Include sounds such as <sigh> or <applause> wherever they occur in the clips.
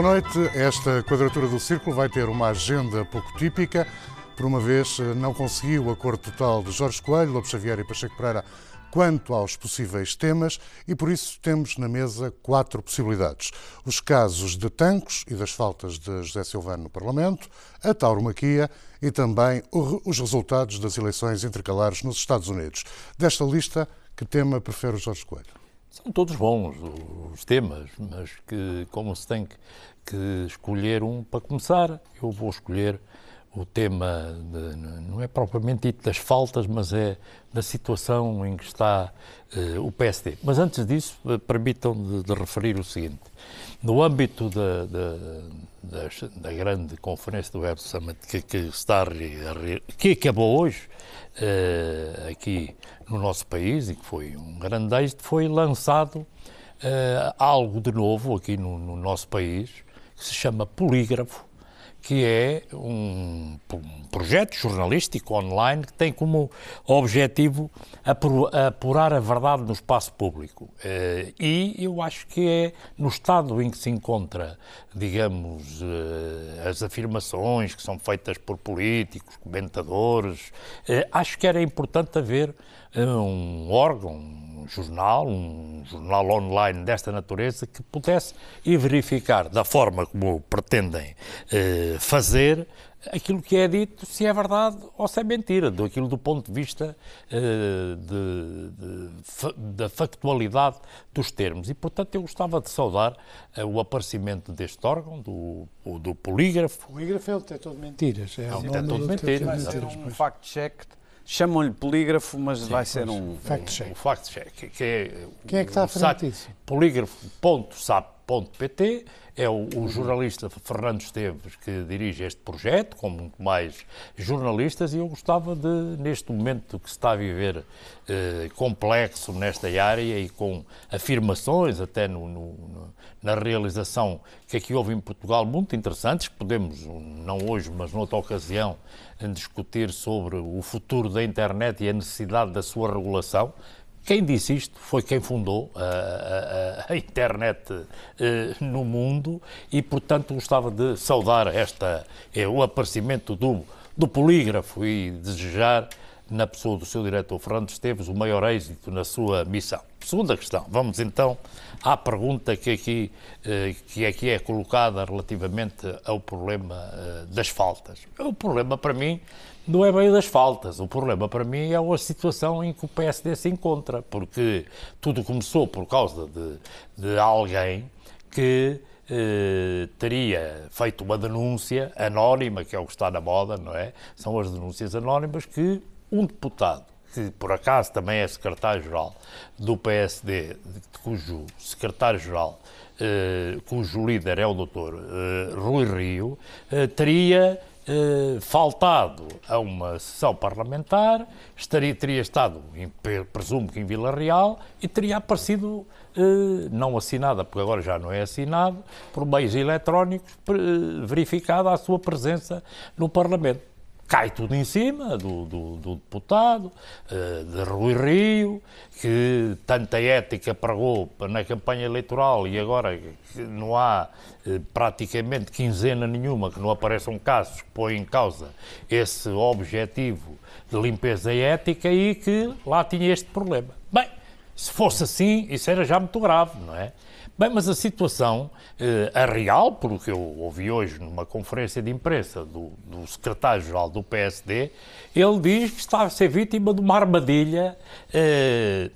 Boa noite. Esta quadratura do círculo vai ter uma agenda pouco típica. Por uma vez, não conseguiu o acordo total de Jorge Coelho, Lopes Xavier e Pacheco Pereira quanto aos possíveis temas e por isso temos na mesa quatro possibilidades. Os casos de Tancos e das faltas de José Silvano no Parlamento, a tauromaquia e também os resultados das eleições intercalares nos Estados Unidos. Desta lista, que tema prefere o Jorge Coelho? São todos bons os temas, mas que como se tem que escolher um para começar, eu vou escolher o tema, de, não é propriamente dito das faltas, mas é da situação em que está uh, o PSD. Mas antes disso, uh, permitam de, de, referir o seguinte. No âmbito da, da, da, grande conferência do Web Summit que, que, está que acabou hoje uh, aqui no nosso país e que foi um grande êxito, foi lançado algo de novo aqui no, no nosso país que se chama polígrafo que é um, um, projeto jornalístico online que tem como objetivo apurar a verdade no espaço público. Uh, e eu acho que é no estado em que se encontra, digamos, uh, as afirmações que são feitas por políticos, comentadores, uh, acho que era importante haver um órgão, jornal, um jornal online desta natureza, que pudesse ir verificar da forma como pretendem eh, fazer aquilo que é dito, se é verdade ou se é mentira, do aquilo do ponto de vista eh, de, de, da factualidade dos termos. E, portanto, eu gostava de saudar eh, o aparecimento deste órgão, do, do polígrafo. O polígrafo é o detector de mentiras. É, é o detector de mentiras. É um fact-check Chamam-lhe polígrafo, mas Sim, vai ser um fact-check. Um, fact-check, que é Quem é que está a frente disso? Polígrafo.sap.pt é o, o, jornalista Fernando Esteves que dirige este projeto, com muito mais jornalistas, e eu gostava de, neste momento que se está a viver eh, complexo nesta área e com afirmações até no, no, na realização que aqui houve em Portugal muito interessantes, que podemos, não hoje, mas noutra ocasião, discutir sobre o futuro da internet e a necessidade da sua regulação. Quem disse isto foi quem fundou a, a, a internet uh, no mundo e, portanto, gostava de saudar esta, é, o aparecimento do, do polígrafo e desejar, na pessoa do seu diretor Fernando Esteves, o maior êxito na sua missão. Segunda questão, vamos então à pergunta que aqui, eh, que aqui é colocada relativamente ao problema eh, das faltas. O problema para mim não é bem das faltas, o problema para mim é a situação em que o PSD se encontra, porque tudo começou por causa de, de alguém que eh, teria feito uma denúncia anónima, que é o que está na moda, não é? São as denúncias anónimas que um deputado que por acaso também é secretário-geral do PSD, cujo secretário-geral, eh, cujo líder é o doutor eh, Rui Rio, eh, teria eh, faltado a uma sessão parlamentar, estaria, teria estado, em, presumo que em Vila Real, e teria aparecido, eh, não assinada, porque agora já não é assinado, por meios eletrónicos, verificada a sua presença no Parlamento cai tudo em cima do, do, do deputado, uh, de Rui Rio, que tanta ética pregou na campanha eleitoral e agora não há uh, praticamente quinzena nenhuma que não apareçam casos que põem em causa esse objetivo de limpeza ética e que lá tinha este problema. Bem, se fosse assim, isso era já muito grave, não é? Bem, mas a situação, eh, a real, pelo que eu ouvi hoje numa conferência de imprensa do, do secretário-geral do PSD, ele diz que está a ser vítima de uma armadilha eh,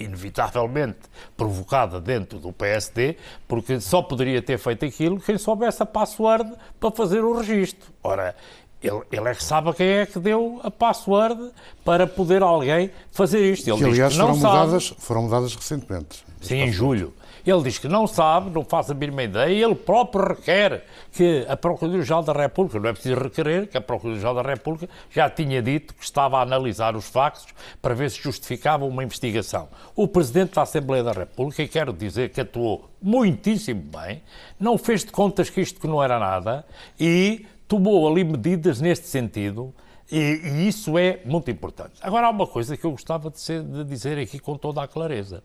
inevitavelmente provocada dentro do PSD, porque só poderia ter feito aquilo quem soubesse a password para fazer o registro. Ora, ele, ele, é que sabe quem é que deu a password para poder alguém fazer isto. Ele que, aliás, foram, mudadas, foram mudadas recentemente. Sim, em julho. Ele diz que não sabe, não faz a mínima ideia, ele próprio requer que a Procuradoria-Geral da República, não é preciso requerer, que a Procuradoria-Geral da República já tinha dito que estava a analisar os factos para ver se justificava uma investigação. O Presidente da Assembleia da República, e quero dizer que atuou muitíssimo bem, não fez de contas que isto que não era nada e tomou ali medidas neste sentido E, e, isso é muito importante. Agora, há uma coisa que eu gostava de, ser, de, dizer aqui com toda a clareza.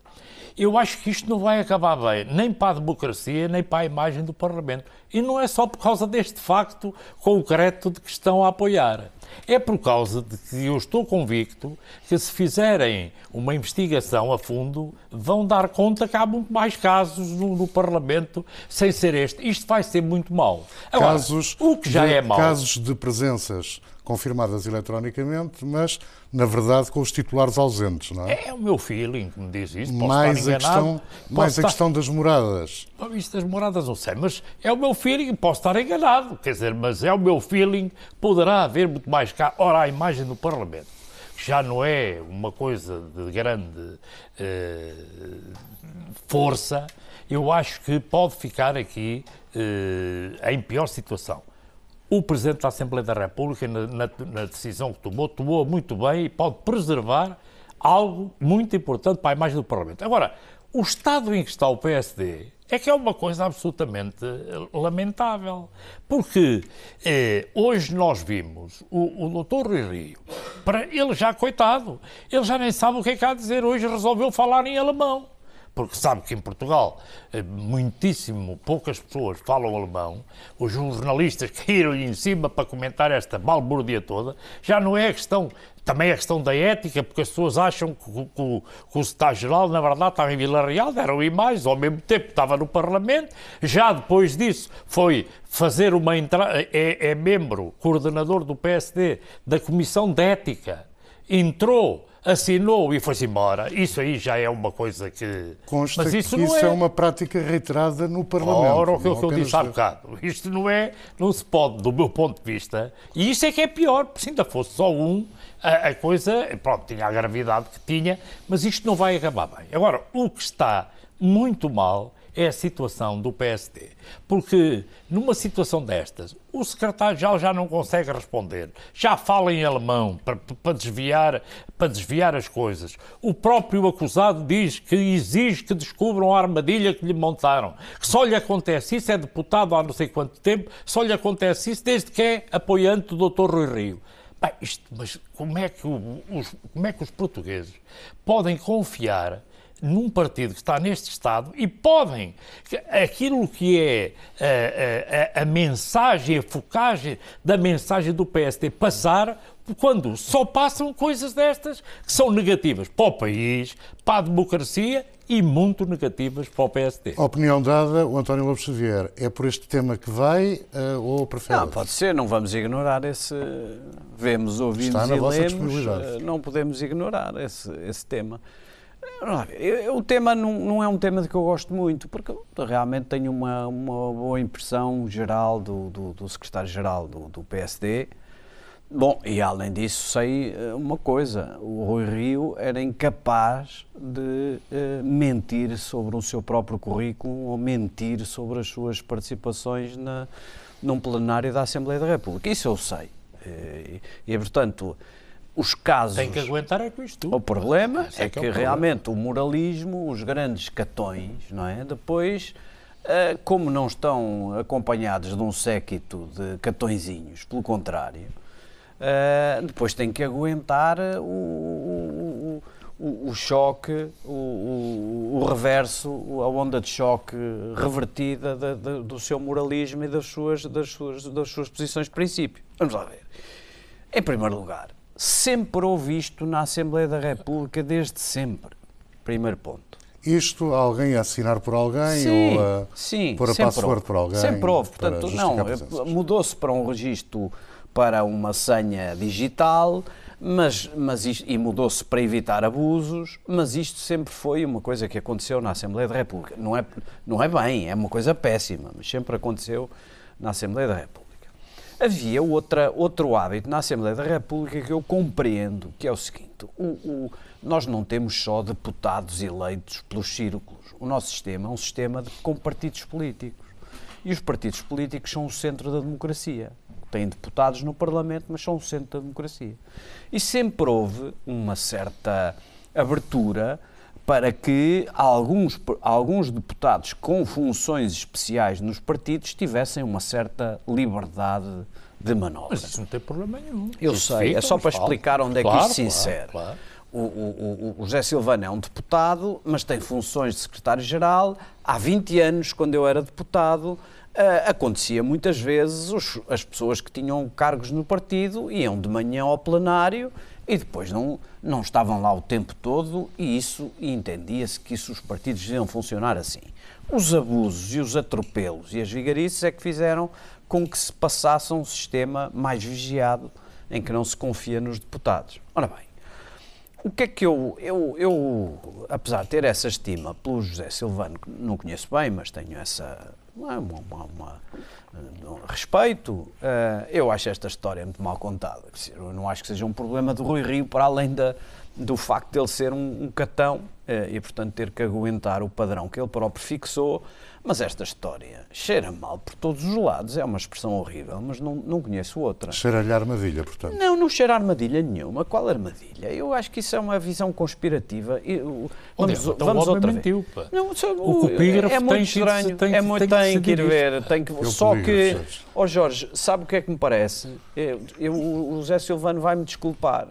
Eu acho que isto não vai acabar bem, nem para a democracia, nem para a imagem do Parlamento. E não é só por causa deste facto concreto de que estão a apoiar. É por causa de que eu estou convicto que, se fizerem uma investigação a fundo, vão dar conta que há muito mais casos no, no Parlamento sem ser este. Isto vai ser muito mau. Agora, casos o que já de, é mau. Casos de presenças confirmadas eletronicamente, mas na verdade com os titulares ausentes, não é? É o meu feeling que me diz isso. Posso mais a questão, mais estar... a questão das moradas. Isto das moradas não sei, mas é o meu feeling, posso estar enganado, quer dizer, mas é o meu feeling, poderá haver muito mais cá. Ora, a imagem do Parlamento, que já não é uma coisa de grande eh, força, eu acho que pode ficar aqui eh, em pior situação o Presidente da Assembleia da República, na, na, na, decisão que tomou, tomou muito bem e pode preservar algo muito importante para a imagem do Parlamento. Agora, o estado em que está o PSD é que é uma coisa absolutamente lamentável. Porque eh, hoje nós vimos o, o doutor Rui Rio, para ele já, coitado, ele já nem sabe o que é que há a dizer. Hoje resolveu falar em alemão porque sabe que em Portugal eh, muitíssimo poucas pessoas falam alemão, os jornalistas <laughs> caíram-lhe em cima para comentar esta balbúrdia toda, já não é a questão, também é a questão da ética, porque as pessoas acham que, que, que, que o Estado-Geral, na verdade, estava em Vila Real, deram imagens, ao mesmo tempo estava no Parlamento, já depois disso foi fazer uma entrada, é, é membro, coordenador do PSD, da Comissão de Ética, entrou assinou e foi-se embora. Isso aí já é uma coisa que. Consta Mas isso que isso é... é... uma prática reiterada no Parlamento. Ora, o que, eu disse há bocado. Isto não é. Não se pode, do meu ponto de vista. E isso é que é pior, porque se ainda fosse só um, a, a coisa. Pronto, tinha a gravidade que tinha, mas isto não vai acabar bem. Agora, o que está muito mal é a situação do PSD. Porque numa situação destas, o secretário-geral já não consegue responder, já fala em alemão para, para, desviar, para desviar as coisas. O próprio acusado diz que exige que descubram a armadilha que lhe montaram, que só lhe acontece isso, é deputado há não sei quanto tempo, só lhe acontece isso desde que é apoiante do Dr. Rui Rio. Bem, isto, mas como é, que os, como é que os portugueses podem confiar num partido que está neste Estado e podem, aquilo que é a, a, a mensagem, a focagem da mensagem do PSD passar quando só passam coisas destas que são negativas para o país, para a democracia e muito negativas para o PSD. Opinião dada, o António Lopes Xavier, é por este tema que vai uh, ou prefere? Não, pode ser, não vamos ignorar esse... Vemos, ouvimos Está na e vossa lemos, uh, não podemos ignorar esse, esse tema. O tema não, não, é um tema de que eu gosto muito, porque realmente tenho uma, uma boa impressão geral do, do, do secretário-geral do, do, PSD. Bom, e além disso, sei eh, uma coisa: o Rui Rio era incapaz de uh, mentir sobre o seu próprio currículo ou mentir sobre as suas participações na, num plenário da Assembleia da República. Isso eu sei. E, e portanto os casos. Tem que aguentar é com isto. O problema é, é, que, que é o realmente o moralismo, os grandes catões, não é? Depois, como não estão acompanhados de um séquito de catõezinhos, pelo contrário, uh, depois têm que aguentar o, o, o, o choque, o, reverso, a onda de choque revertida de, de, do seu moralismo e das suas, das, suas, das suas posições de princípio. Vamos lá ver. Em primeiro lugar, sempre houve isto na Assembleia da República, desde sempre. Primeiro ponto. Isto, alguém a assinar por alguém sim, ou a sim, pôr a password por alguém? Sempre houve. Portanto, não, mudou-se para um registro para uma senha digital, mas, mas isto, e mudou-se para evitar abusos, mas isto sempre foi uma coisa que aconteceu na Assembleia da República. Não é, não é bem, é uma coisa péssima, mas sempre aconteceu na Assembleia da República. Havia outra, outro hábito na Assembleia da República que eu compreendo, que é o seguinte: o, o, nós não temos só deputados eleitos pelos círculos. O nosso sistema é um sistema de, com partidos políticos. E os partidos políticos são o centro da democracia. Têm deputados no Parlamento, mas são o centro da democracia. E sempre houve uma certa abertura para que alguns, alguns deputados com funções especiais nos partidos tivessem uma certa liberdade de manobra. Mas isso não tem problema nenhum. Eu sei, é só para explicar onde é que claro, isto se insere. Claro, claro. O, o, o, José Silvano é um deputado, mas tem funções de secretário-geral. Há 20 anos, quando eu era deputado, uh, acontecia muitas vezes os, as pessoas que tinham cargos no partido iam de manhã ao plenário e depois não, não estavam lá o tempo todo e isso entendia-se que isso os partidos deviam funcionar assim. Os abusos e os atropelos e as vigarices é que fizeram com que se passasse um sistema mais vigiado em que não se confia nos deputados. Ora bem, o que é que eu, eu, eu, apesar de ter essa estima pelo José Silvano, que não conheço bem, mas tenho essa uma, uma, uma, um respeito, uh, eu acho esta história muito mal contada. Eu não acho que seja um problema do Rui Rio, para além da, do facto de ele ser um, um catão uh, e, portanto, ter que aguentar o padrão que ele próprio fixou mas esta história cheira mal por todos os lados. É uma expressão horrível, mas não, não conheço outra. Cheira-lhe armadilha, portanto. Não, não cheira armadilha nenhuma. Qual armadilha? Eu acho que isso é uma visão conspirativa. Eu, vamos então vamos outra mentiu, vez. Não, só, o, é muito estranho. Tem, é muito, tem, tem que, ir ver. Tem que, só que, ó oh Jorge, sabe o que é que me parece? Eu, eu, o José Silvano vai-me desculpar,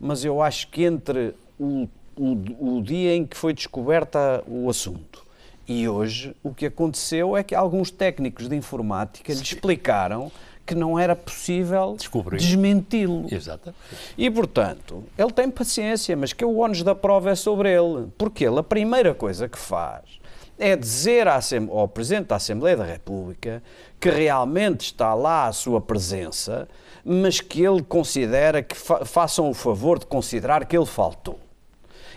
mas eu acho que entre o, o, o dia em que foi descoberta o assunto e hoje o que aconteceu é que alguns técnicos de informática lhe explicaram que não era possível desmenti-lo. Exato. E, portanto, ele tem paciência, mas que o ónus da prova é sobre ele. Porque ele, a primeira coisa que faz é dizer ao Presidente da Assembleia da República que realmente está lá a sua presença, mas que ele considera que fa façam o favor de considerar que ele faltou.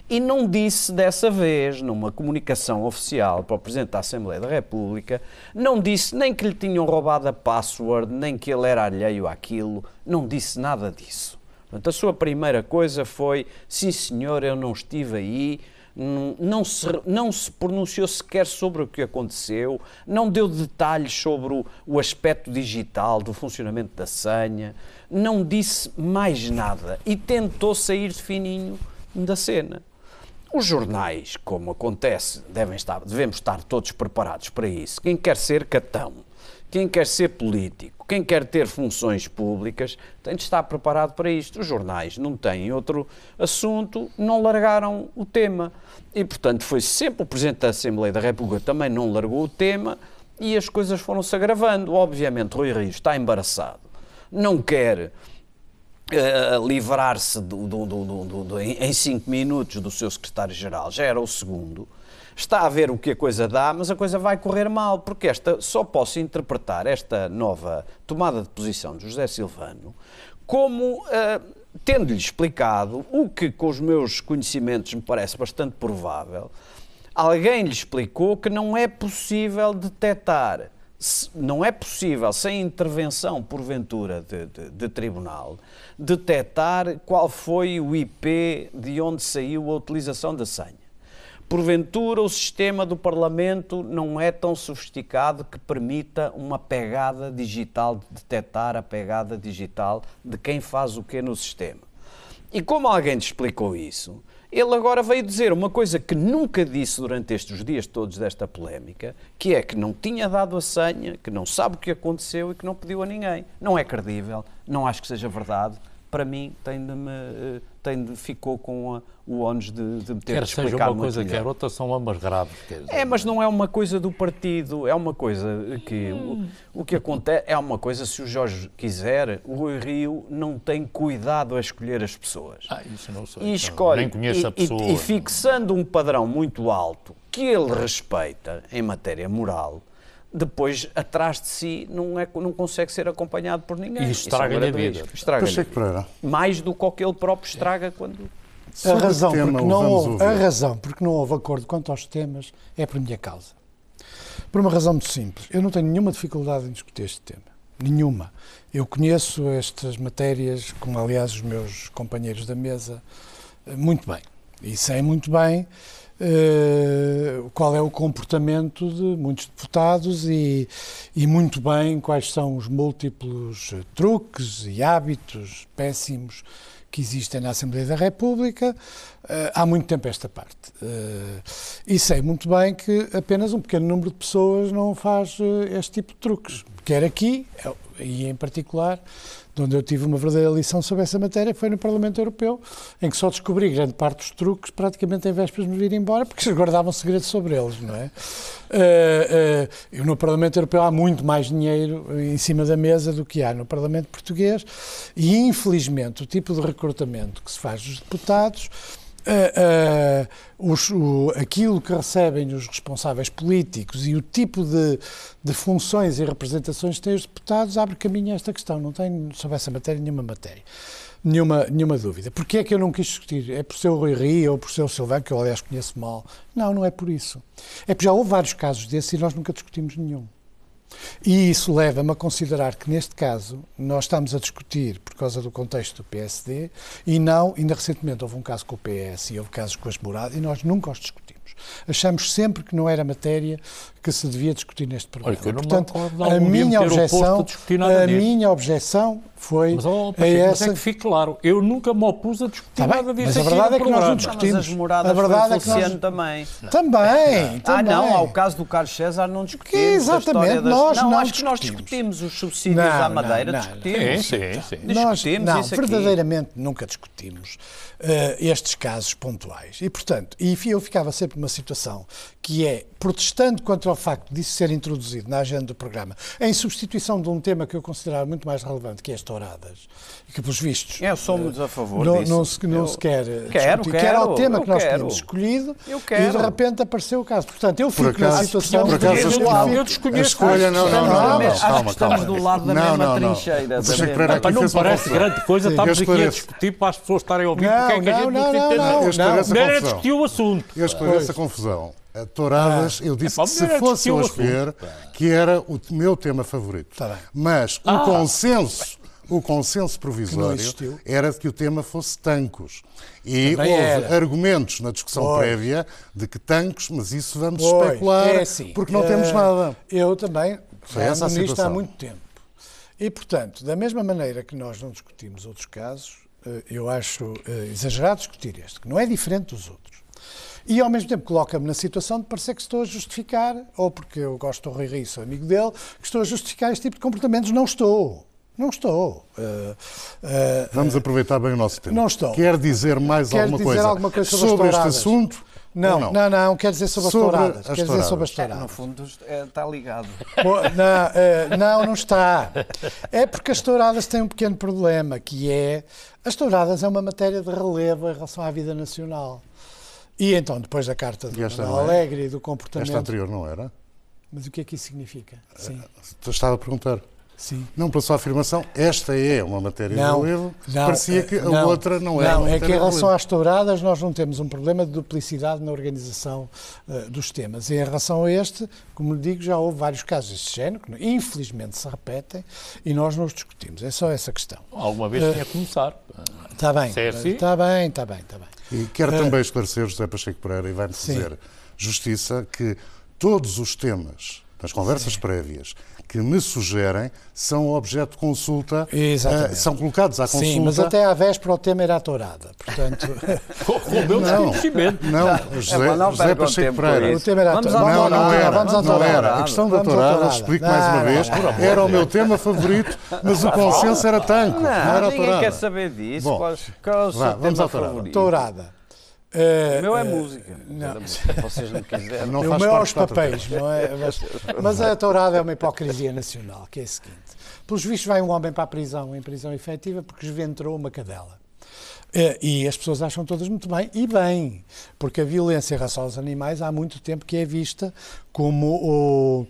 E não disse dessa vez, numa comunicação oficial para o Presidente da Assembleia da República, não disse nem que lhe tinham roubado a password, nem que ele era alheio àquilo, não disse nada disso. Portanto, a sua primeira coisa foi: sim, senhor, eu não estive aí, não se, não se pronunciou sequer sobre o que aconteceu, não deu detalhes sobre o, o aspecto digital do funcionamento da senha, não disse mais nada e tentou sair de fininho da cena. Os jornais, como acontece, devem estar, devemos estar todos preparados para isso. Quem quer ser catão, quem quer ser político, quem quer ter funções públicas, tem de estar preparado para isto. Os jornais não têm outro assunto, não largaram o tema. E, portanto, foi sempre o Presidente da Assembleia da República também não largou o tema e as coisas foram-se agravando. Obviamente, Rui Rio está embaraçado, não quer uh, livrar-se em cinco minutos do seu secretário-geral, já era o segundo, está a ver o que a coisa dá, mas a coisa vai correr mal, porque esta só posso interpretar esta nova tomada de posição de José Silvano como uh, tendo-lhe explicado o que, com os meus conhecimentos, me parece bastante provável, alguém lhe explicou que não é possível detectar não é possível, sem intervenção, porventura, de, de, de, tribunal, detectar qual foi o IP de onde saiu a utilização da senha. Porventura, o sistema do Parlamento não é tão sofisticado que permita uma pegada digital, de detectar a pegada digital de quem faz o que no sistema. E como alguém te explicou isso, ele agora veio dizer uma coisa que nunca disse durante estes dias todos desta polémica, que é que não tinha dado a senha, que não sabe o que aconteceu e que não pediu a ninguém. Não é credível, não acho que seja verdade. Para mim, tem de me, eh, tem de, ficou com a, o ónus de, de me ter quer de explicar seja uma coisa, quer outra, são ambas graves. Dizer, é, mas não é uma coisa do partido, é uma coisa que hum. o, o, que acontece é uma coisa, se o Jorge quiser, o Rui Rio não tem cuidado a escolher as pessoas. Ah, isso não sei. E então, escolhe, nem conheço a pessoa. E, e fixando um padrão muito alto que ele respeita em matéria moral, depois atrás de si não, é, não consegue ser acompanhado por ninguém. E estraga-lhe a vida. Estraga Mais do que o que ele próprio estraga quando a razão, tema, porque não houve, a razão porque não houve acordo quanto aos temas é por minha causa. Por uma razão muito simples. Eu não tenho nenhuma dificuldade em discutir este tema. Nenhuma. Eu conheço estas matérias, como aliás os meus companheiros da mesa, eh, muito bem. E sei muito bem uh, qual é o comportamento de muitos deputados e, e muito bem quais são os múltiplos truques e hábitos péssimos que existem na Assembleia da República uh, há muito tempo esta parte. Uh, e sei muito bem que apenas um pequeno número de pessoas não faz este tipo de truques. Quer aqui, e em particular, de onde eu tive uma verdadeira lição sobre essa matéria foi no Parlamento Europeu, em que só descobri grande parte dos truques praticamente em vésperas de me vir embora, porque se guardavam segredos sobre eles, não é? Uh, uh, no Parlamento Europeu há muito mais dinheiro em cima da mesa do que há no Parlamento Português e, infelizmente, o tipo de recrutamento que se faz dos deputados Uh, uh, os, o, aquilo que recebem os responsáveis políticos e o tipo de, de, funções e representações que têm os deputados abre caminho a esta questão. Não tenho sobre essa matéria nenhuma matéria. Nenhuma, nenhuma dúvida. Porquê é que eu não quis discutir? É por ser o Rui Rio ou por ser o Silvano, que eu aliás conheço mal? Não, não é por isso. É porque já houve vários casos desses e nós nunca discutimos nenhum. E isso leva-me a considerar que, neste caso, nós estamos a discutir por causa do contexto do PSD e não, ainda recentemente houve um caso com o PS e houve casos com as moradas e nós nunca os discutimos. Achamos sempre que não era matéria que se devia discutir neste programa. Olha, Portanto, a minha objeção, a, a minha objeção foi mas, oh, a essa... mas é que fique claro, eu nunca me opus a discutir tá nada disso Mas a verdade é que nós não discutimos. Mas as moradas a verdade é que nós... também. Também, também. Ah, não, ao caso do Carlos César não discutimos. Exatamente, das... nós não, não acho que nós discutimos os subsídios não, à Madeira, não, discutimos. Sim, sim, sim. Nós, não, verdadeiramente nunca discutimos uh, estes casos pontuais. E, portanto, e eu ficava sempre numa situação que é protestando contra o facto disso ser introduzido na agenda do programa, em substituição de um tema que eu considerava muito mais relevante, que é as touradas, e que, pelos vistos... É, somos a favor não, disso. Não se, não eu se quer quero, discutir, quero, que era o tema que nós quero. tínhamos escolhido, eu quero. e de repente apareceu o caso. Portanto, eu fico acaso, na situação... Por acaso, eu, não, eu desconheço. A escolha, não, não, não, não, Acho que estamos do lado da mesma trincheira. Não parece grande coisa, estamos aqui a discutir para as pessoas estarem a ouvir porque é que a gente não se entende. Não, era discutir o assunto. Eu esclareço a confusão. Touradas, ah, eu disse é, que se fosse eu a escolher, que era o meu tema favorito. Tá Mas o ah. consenso, o consenso provisório era que o tema fosse tancos. E Também houve era. argumentos na discussão Foi. prévia de que tancos, mas isso vamos Foi. especular, é assim, porque não uh, temos nada. Eu também, essa nisto há muito tempo. E, portanto, da mesma maneira que nós não discutimos outros casos, eh, eu acho eh, exagerado discutir este, que não é diferente dos outros. E ao mesmo tempo coloca-me na situação de parecer que estou a justificar, ou porque eu gosto do Rui Rio, sou amigo dele, que estou a justificar este tipo de comportamentos. Não estou. Não estou. Uh, uh, Vamos aproveitar bem o nosso tempo. Não estou. Quer dizer mais Quer alguma, dizer coisa alguma coisa sobre, sobre este assunto? Não, não, não, não, quer dizer sobre, sobre as touradas. Quer dizer sobre as touradas. É, no fundo é, está ligado. não, é, não, não está. É porque as touradas têm um pequeno problema, que é as touradas é uma matéria de relevo em relação à vida nacional. E então, depois da carta do Manuel é? Alegre e do comportamento... Esta anterior não era? Mas o que é que isso significa? Sim. Estava a perguntar. Sim. Não pela sua afirmação, esta é uma matéria não, de relevo, não, parecia que a não, outra não era. Não, é que em relação às touradas nós não temos um problema de duplicidade na organização uh, dos temas. E em relação a este, como lhe digo, já houve vários casos deste género, que infelizmente se repetem, e nós não os discutimos. É só essa questão. Alguma vez uh, tinha que começar. Está bem, está assim? bem, está bem, está bem. E quero uh, também esclarecer, José Pacheco Pereira, e vai-me fazer justiça, que todos os temas nas conversas sim. prévias que me sugerem são objeto de consulta, uh, são colocados à consulta. Sim, mas até à véspera o tema era a tourada, portanto... <laughs> Com o meu desconhecimento. Não, não, José, é, não José Pacheco Pereira. O tema era a tourada. Não, não era, vamos não era. A questão da tourada, explico mais uma vez, era o meu tema favorito, mas o consenso era tanque, não, era a tourada. Ninguém quer saber disso. Bom, qual, é o seu vamos tema favorito? Tourada. Uh, o meu é uh, música. Não. Vocês não quiserem. Não o meu é os papéis, não é? Mas, mas, a tourada é uma hipocrisia nacional, que é a seguinte. Pelos vistos vai um homem para a prisão, em prisão efetiva, porque esventrou uma cadela. Uh, e as pessoas acham todas muito bem, e bem, porque a violência em relação aos animais há muito tempo que é vista como o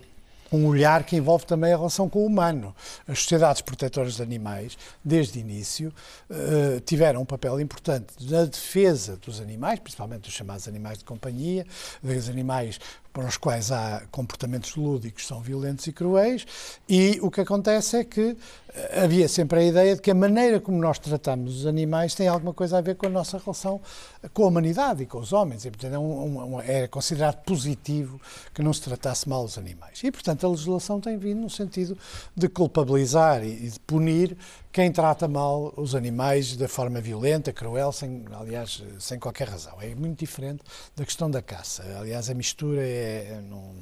um olhar que envolve também a relação com o humano. As sociedades protetoras de animais, desde o início, eh, tiveram um papel importante na defesa dos animais, principalmente dos chamados animais de companhia, dos animais para os quais há comportamentos lúdicos são violentos e cruéis, e o que acontece é que eh, havia sempre a ideia de que a maneira como nós tratamos os animais tem alguma coisa a ver com a nossa relação com a humanidade e com os homens, e portanto é, um, um, é considerado positivo que não se tratasse mal os animais. E portanto a legislação tem vindo no sentido de culpabilizar e de punir quem trata mal os animais de forma violenta, cruel, sem, aliás, sem qualquer razão. É muito diferente da questão da caça. Aliás, a mistura é, é não,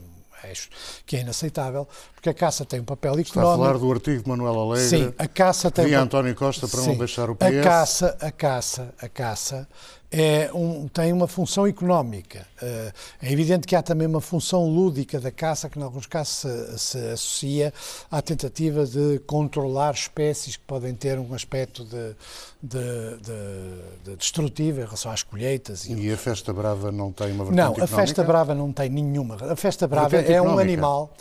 Acho que é inaceitável, porque a caça tem um papel económico. Está a falar do artigo de Manuel Alegre. Sim, a caça tem. Via António Costa para Sim, não deixar o PS. A caça, a caça, a caça é um, tem uma função económica. Eh, é evidente que há também uma função lúdica da caça, que em alguns casos se, se, associa à tentativa de controlar espécies que podem ter um aspecto de, de, de, de destrutivo em relação às colheitas. E, e, a Festa Brava não tem uma vertente Não, económica? a Festa Brava não tem nenhuma. A Festa Brava é um animal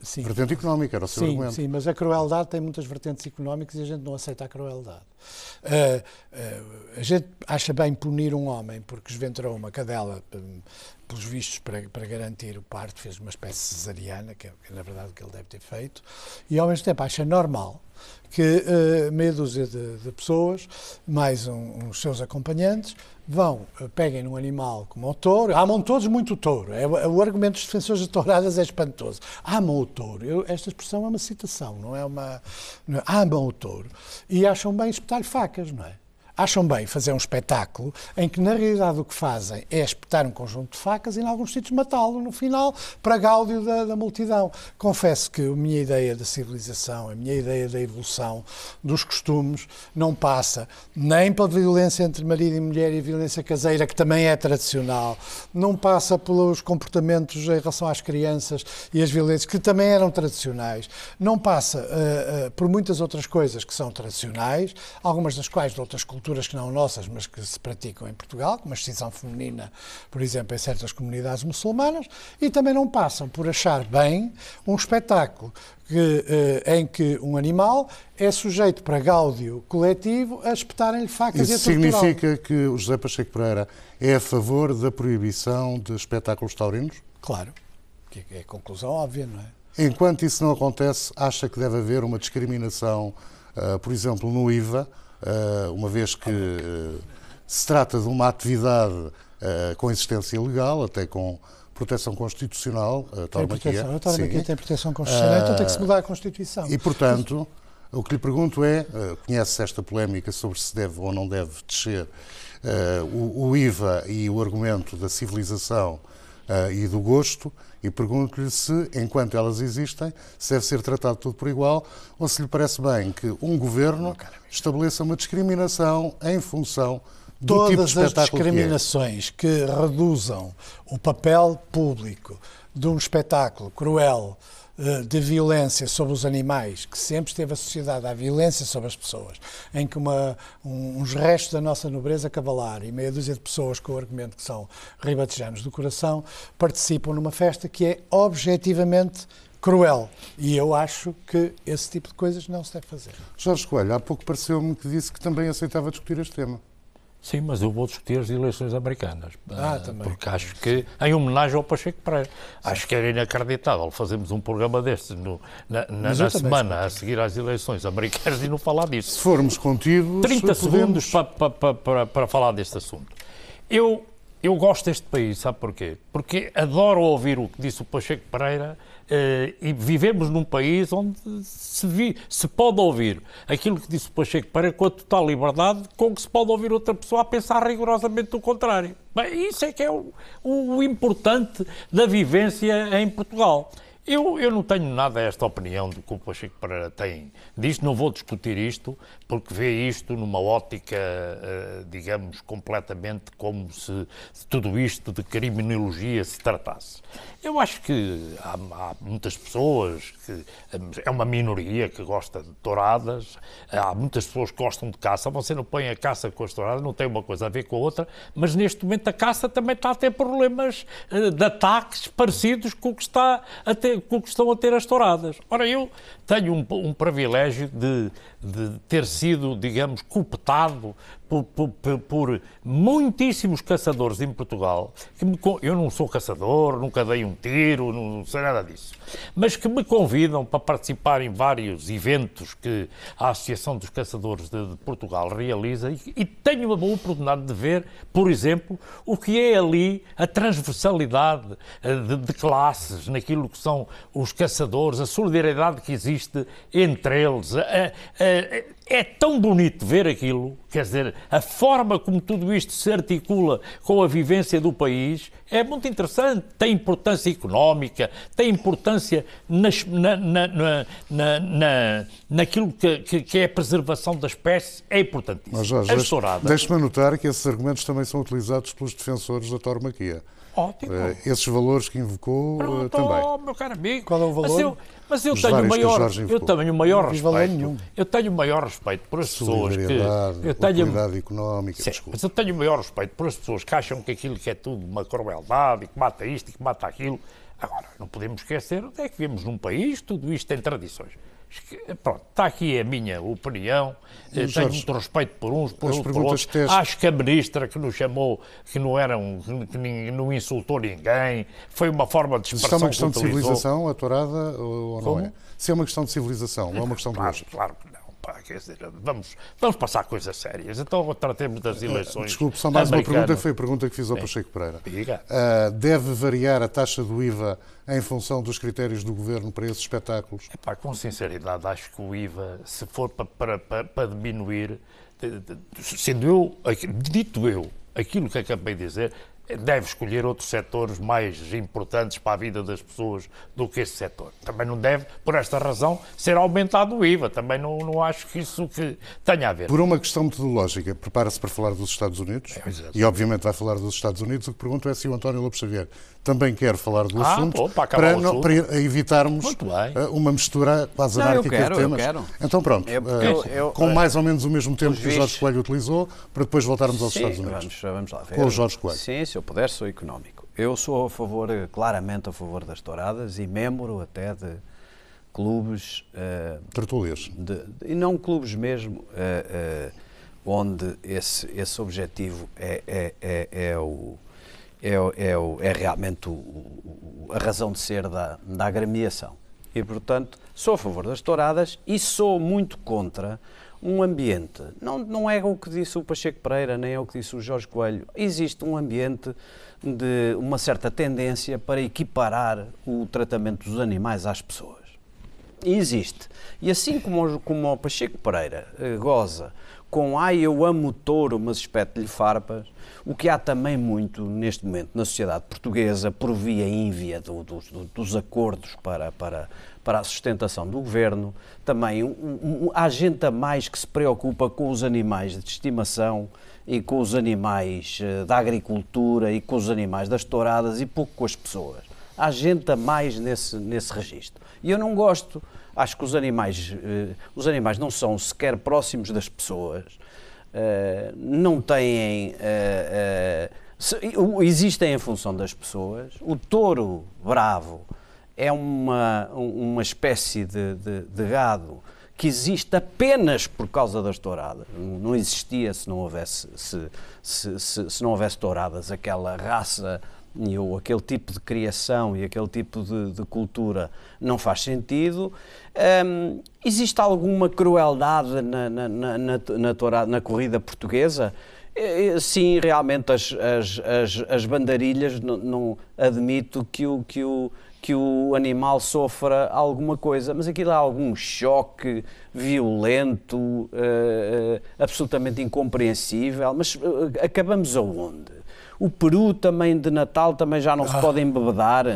Sim. Vertente económica, era o seu sim, argumento. Sim, mas a crueldade tem muitas vertentes económicas e a gente não aceita a crueldade. Uh, uh, a gente acha bem punir um homem porque esventrou uma cadela, um, pelos vistos, para, para, garantir o parto, fez uma espécie cesariana, que é, na verdade o que ele deve ter feito, e ao mesmo tempo acha normal que uh, meia dúzia de, de pessoas, mais um, uns seus acompanhantes, vão, peguem num animal como o touro, amam todos muito o touro, é, é, o argumento dos defensores de touradas é espantoso, amam o touro, Eu, esta expressão é uma citação, não é uma... Não é, amam o touro, e acham bem espetar facas, não é? Acham bem fazer um espetáculo em que, na realidade, o que fazem é espetar um conjunto de facas e, em alguns sítios, matá-lo no final, para gáudio da, da, multidão. Confesso que a minha ideia da civilização, a minha ideia da evolução dos costumes, não passa nem pela violência entre marido e mulher e violência caseira, que também é tradicional, não passa pelos comportamentos em relação às crianças e as violências, que também eram tradicionais, não passa uh, uh, por muitas outras coisas que são tradicionais, algumas das quais de outras culturas que não nossas, mas que se praticam em Portugal, como a extinção feminina, por exemplo, em certas comunidades muçulmanas, e também não passam por achar bem um espetáculo que, eh, em que um animal é sujeito para gáudio coletivo a espetarem-lhe facas Isso e a significa que o José Pacheco Pereira é a favor da proibição de espetáculos taurinos? Claro, que é a conclusão óbvia, não é? Enquanto isso não acontece, acha que deve haver uma discriminação, uh, por exemplo, no IVA, uma vez que eh, se trata de uma atividade eh, com existência legal, até com proteção constitucional, a tauromaquia. Tem proteção, a tauromaquia tem proteção constitucional, então tem que se mudar a Constituição. E, portanto, o que lhe pergunto é, conhece esta polémica sobre se deve ou não deve descer o, IVA e o argumento da civilização e do gosto, e pergunto-lhe se, enquanto elas existem, se deve ser tratado tudo por igual ou se lhe parece bem que um governo estabeleça uma discriminação em função do Todas tipo de espetáculo as discriminações que, é. que reduzam o papel público de um espetáculo cruel, de violência sobre os animais, que sempre esteve associada à violência sobre as pessoas, em que uma, um, uns restos da nossa nobreza cavalar e meia dúzia de pessoas com o argumento que são ribatejanos do coração participam numa festa que é objetivamente cruel. E eu acho que esse tipo de coisas não se deve fazer. Jorge Coelho, há pouco pareceu-me que disse que também aceitava discutir este tema. Sim, mas eu vou discutir as eleições americanas. Ah, uh, também. Porque acho que, em homenagem ao Pacheco Pereira, acho que era inacreditável fazermos um programa destes no, na, na, na semana a seguir às eleições americanas e não falar disso. Se formos contidos. 30 podemos... segundos para, para, para, para falar deste assunto. Eu, eu gosto deste país, sabe porquê? Porque adoro ouvir o que disse o Pacheco Pereira Uh, e vivemos num país onde se, vi, se pode ouvir aquilo que disse o Pacheco para com a total liberdade, com que se pode ouvir outra pessoa a pensar rigorosamente o contrário. Bem, isso é que é o, o, importante da vivência em Portugal. Eu, eu não tenho nada a esta opinião do que o Pacheco Pereira tem disto, não vou discutir isto, porque vê isto numa ótica, uh, digamos, completamente como se tudo isto de criminologia se tratasse. Eu acho que há, há, muitas pessoas, que é uma minoria que gosta de touradas, há muitas pessoas que gostam de caça, você não põe a caça com as touradas, não tem uma coisa a ver com a outra, mas neste momento a caça também está a ter problemas de ataques parecidos com o que, está a ter, com que estão a ter as touradas. Ora, eu tenho um, um privilégio de, de ter sido, digamos, cooptado por, por, por, muitíssimos caçadores em Portugal, que me, eu não sou caçador, nunca dei um tiro, não sei nada disso, mas que me convidam para participar em vários eventos que a Associação dos Caçadores de, de Portugal realiza e, e, tenho a boa oportunidade de ver, por exemplo, o que é ali a transversalidade eh, de, de classes naquilo que são os caçadores, a solidariedade que existe entre eles, a, a é, é tão bonito ver aquilo, quer dizer, a forma como tudo isto se articula com a vivência do país é muito interessante. Tem importância económica, tem importância nas, na, na, na, na, naquilo que, que, que, é a preservação da espécie, é importantíssimo. Mas, Jorge, deixe-me anotar que esses argumentos também são utilizados pelos defensores da tauromaquia. Ótimo. Uh, esses valores que invocou Pronto, uh, também. Oh, meu caro amigo. Qual é o valor? Mas eu, mas eu tenho o maior, eu tenho o maior respeito. Eu tenho o maior respeito por as pessoas que eu tenho económica, sim, mas eu tenho o maior respeito por as pessoas que acham que aquilo que é tudo uma crueldade e que mata isto e que mata aquilo. Agora, não podemos esquecer onde é que vivemos num país, tudo isto tem tradições. Pronto, está aqui a minha opinião. Jorge, Tenho muito respeito por uns, por, outros, por outros. Que Acho que a ministra que nos chamou, que não era um, que não insultou ninguém, foi uma forma de expressão. Se é uma questão de civilização, a tourada, ou Como? não é? Se é uma questão de civilização, não é uma questão claro, de gosto. Claro que não. Pá, quer dizer, vamos, vamos passar coisas sérias. Então tratemos das eleições. Desculpe, só mais americanas. uma pergunta, foi a pergunta que fiz ao. Pacheco Pereira. Uh, deve variar a taxa do IVA em função dos critérios do governo para esses espetáculos? Epá, com sinceridade, acho que o IVA, se for para, para, para, para diminuir, sendo eu, dito eu, aquilo que acabei de dizer, deve escolher outros setores mais importantes para a vida das pessoas do que esse setor. Também não deve, por esta razão, ser aumentado o IVA. Também não, não acho que isso que tenha a ver. Por uma questão metodológica, prepara-se para falar dos Estados Unidos é, e, obviamente, vai falar dos Estados Unidos. O que pergunto é se o António Lopes Xavier também quer falar do ah, assunto pô, para, para, não, para, evitarmos eh, uma mistura quase anárquica quero, de temas. Então, pronto, eu, eu, eu, com mais ou menos o mesmo tempo que o Jorge Coelho utilizou, para depois voltarmos aos sim, Estados Unidos. Vamos, vamos lá ver. Com o Jorge Coelho. Sim, eu puder, sou económico. Eu sou a favor, claramente a favor das touradas e membro até de clubes. Uh, Tertulias. e não clubes mesmo, uh, uh, onde esse, esse objetivo é, é, é, é o, é, é, é realmente o, o, a razão de ser da, da agremiação. E, portanto, sou a favor das touradas e sou muito contra um ambiente. Não, não é o que disse o Pacheco Pereira, nem é o que disse o Jorge Coelho. Existe um ambiente de uma certa tendência para equiparar o tratamento dos animais às pessoas. Existe. E assim como, como o Pacheco Pereira eh, goza com ai eu amo o touro, mas espeto-lhe farpas, o que há também muito neste momento na sociedade portuguesa, por via ínvia do, do, do, dos acordos para, para, para a sustentação do governo, também um, um, há gente a mais que se preocupa com os animais de estimação e com os animais eh, da agricultura e com os animais das touradas e pouco com as pessoas. Há gente a mais nesse, nesse registro. E eu não gosto. Acho que os animais, eh, os animais não são sequer próximos das pessoas, eh, não têm. existem em função das pessoas. O touro bravo é uma, uma espécie de, de, de gado que existe apenas por causa das touradas. Não existia se não houvesse, se, se, se, se não houvesse touradas, aquela raça ou aquele tipo de criação e aquele tipo de, de cultura não faz sentido. Um, existe alguma crueldade na, na, na, na, tourada, na corrida portuguesa? Sim, realmente as, as, as, as bandarilhas não, não admito que o, que o que o animal sofra alguma coisa, mas aquilo há algum choque violento, uh, absolutamente incompreensível. Mas uh, acabamos aonde? O peru também de Natal também já não ah, se pode embebedar.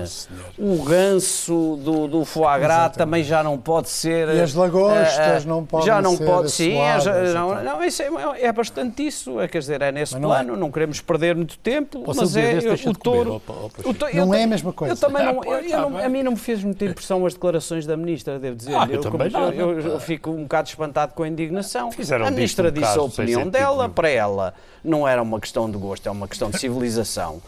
O ganso do, do foie gras Exatamente. também já não pode ser. E as lagostas uh, não podem Já não ser pode, sim. É, não, não, isso é, é, bastante isso. É, quer dizer, é nesse não plano, é. não queremos perder muito tempo, Posso mas é o touro. o touro não é a mesma coisa. Eu também não, eu, eu não, a mim não me fez muita impressão as declarações da ministra, devo dizer. Ah, eu, eu, como, eu, eu, fico um bocado espantado com a indignação. Fizeram a ministra um disse a opinião dela, para ela não era uma questão de gosto, é uma questão de civilização.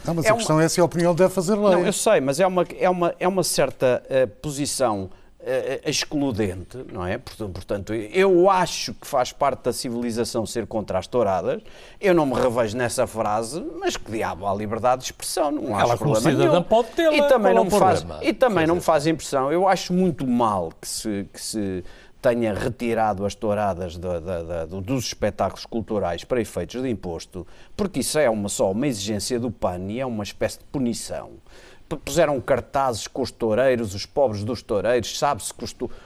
Não, mas é a questão é se a opinião deve fazer lei. Não, eu sei, mas é uma, é uma, é uma certa uh, posição uh, excludente, não é? Portanto, eu acho que faz parte da civilização ser contra as touradas. Eu não me revejo nessa frase, mas que diabo há liberdade de expressão, não Ela acho problema nenhum. pode tê-la. E também, não me, faz, e também não me faz impressão. Eu acho muito mal que se, que se tenha retirado as touradas da, da, da, dos espetáculos culturais para efeitos de imposto, porque isso é uma, só uma exigência do PAN e é uma espécie de punição puseram cartazes com os toureiros, os pobres dos toureiros, sabe-se que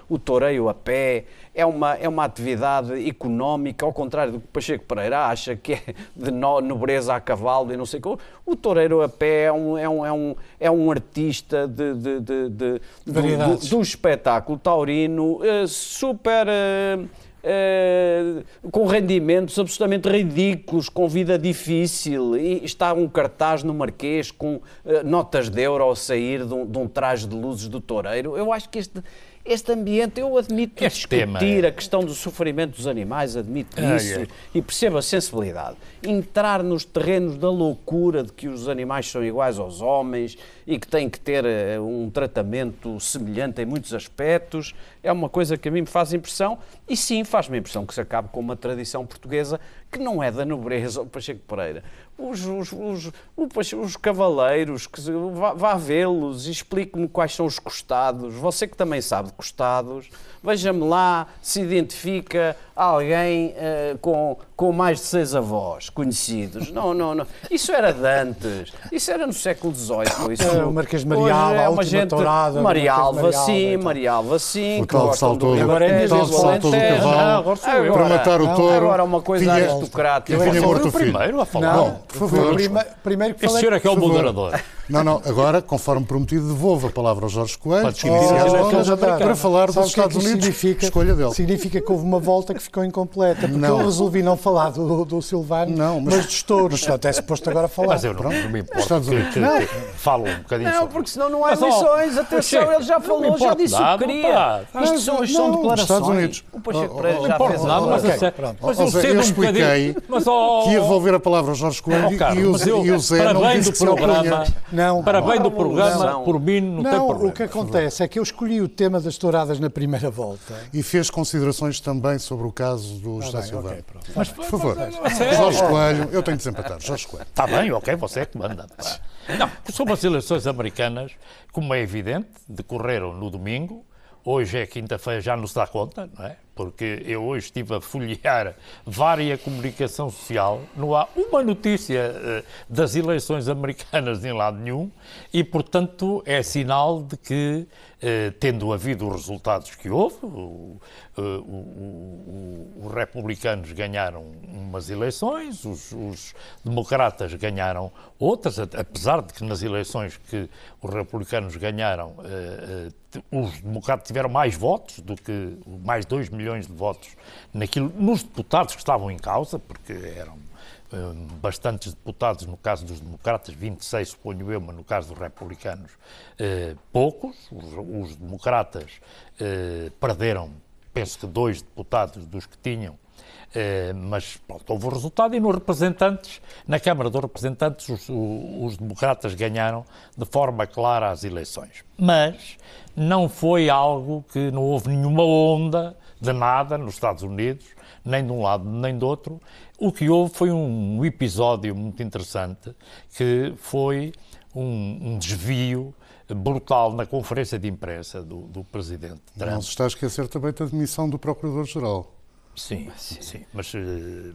o toureio a pé é uma, é uma atividade económica, ao contrário do que Pacheco Pereira acha que é de no, nobreza a cavalo e não sei o que. O toureiro a pé é um, é um, é um, é um artista de, de, de, de do, do, do, espetáculo taurino uh, super... Uh, Uh, com rendimentos absolutamente ridículos, com vida difícil, e está um cartaz no Marquês com uh, notas de euro a sair de um, de um, traje de luzes do toureiro. Eu acho que este, este ambiente, eu admito este discutir é... a questão do sofrimento dos animais, admito isso, e percebo a sensibilidade. Entrar nos terrenos da loucura de que os animais são iguais aos homens e que têm que ter uh, um tratamento semelhante em muitos aspectos, é uma coisa que a mim me faz impressão, e sim, faz-me impressão que se acabe com uma tradição portuguesa que não é da nobreza, <laughs> o Pacheco Pereira. Os, os, os, os, os cavaleiros, que, vá, vá vê-los e explique-me quais são os costados. Você que também sabe de costados, veja-me lá se identifica alguém uh, com, com mais de seis avós conhecidos. Não, não, não. Isso era de antes. Isso era no século XVIII. Isso, <coughs> é, o Marquês de Marialva, é uma gente, tourada, Marialva, sim, Marialva, sim. O tal saltou do, agora tal saltou do cavalo para matar o touro. Agora uma coisa aristocrática. Tinha morto o filho. primeiro a falar. Não, por favor. Primeiro que falei... Esse senhor é que é o moderador. Não, não, agora, conforme prometido, devolvo a palavra ao Jorge Coelho oh, para falar dos Estados é Unidos. Significa, escolha dele. Significa que houve uma volta que ficou incompleta, porque não. eu resolvi não falar do, do Silvano, não, mas, mas dos touros. Só até suposto agora falar. Mas eu não, não me importo Estados Unidos. que, que, falo um bocadinho Não, porque senão não há eleições. Atenção, ele já falou, já disse o que queria. Isto são, são declarações. Estados Unidos. O Pacheco Pereira já fez nada, mas, mas eu sei eu expliquei que ia devolver a palavra ao Jorge Coelho e o Zé não disse que se opunha. Não, para bem do programa, não. por mim, não, não tem problema. o que acontece é que eu escolhi o tema das touradas na primeira volta. E fez considerações também sobre o caso do ah, José Silva. Okay, mas, por favor, Jorge Coelho, eu tenho de desempatar. Jorge Coelho. Está bem, ok, você é que manda. Não, sobre as eleições americanas, como é evidente, decorreram no domingo, hoje é quinta-feira, já não se dá conta, não é? Porque eu hoje estive a folhear várias comunicação social, não há uma notícia uh, das eleições americanas em lado nenhum e, portanto, é sinal de que, uh, tendo havido os resultados que houve, os republicanos ganharam umas eleições, os, os, democratas ganharam outras, apesar de que nas eleições que os republicanos ganharam, os democratas tiveram mais votos do que mais 2 milhões de votos naquilo, nos deputados que estavam em causa, porque eram um, bastantes deputados no caso dos democratas, 26 suponho eu, mas no caso dos republicanos, uh, poucos. Os, os democratas uh, perderam, penso que dois deputados dos que tinham, mas pronto, houve o resultado e nos representantes, na Câmara dos Representantes, os, os, democratas ganharam de forma clara as eleições. Mas não foi algo que não houve nenhuma onda de nada nos Estados Unidos, nem de um lado nem do outro. O que houve foi um episódio muito interessante, que foi um, um desvio brutal na conferência de imprensa do, do Presidente Trump. Não se está a esquecer também da demissão do Procurador-Geral. Sim, sim, sim. Mas, eh,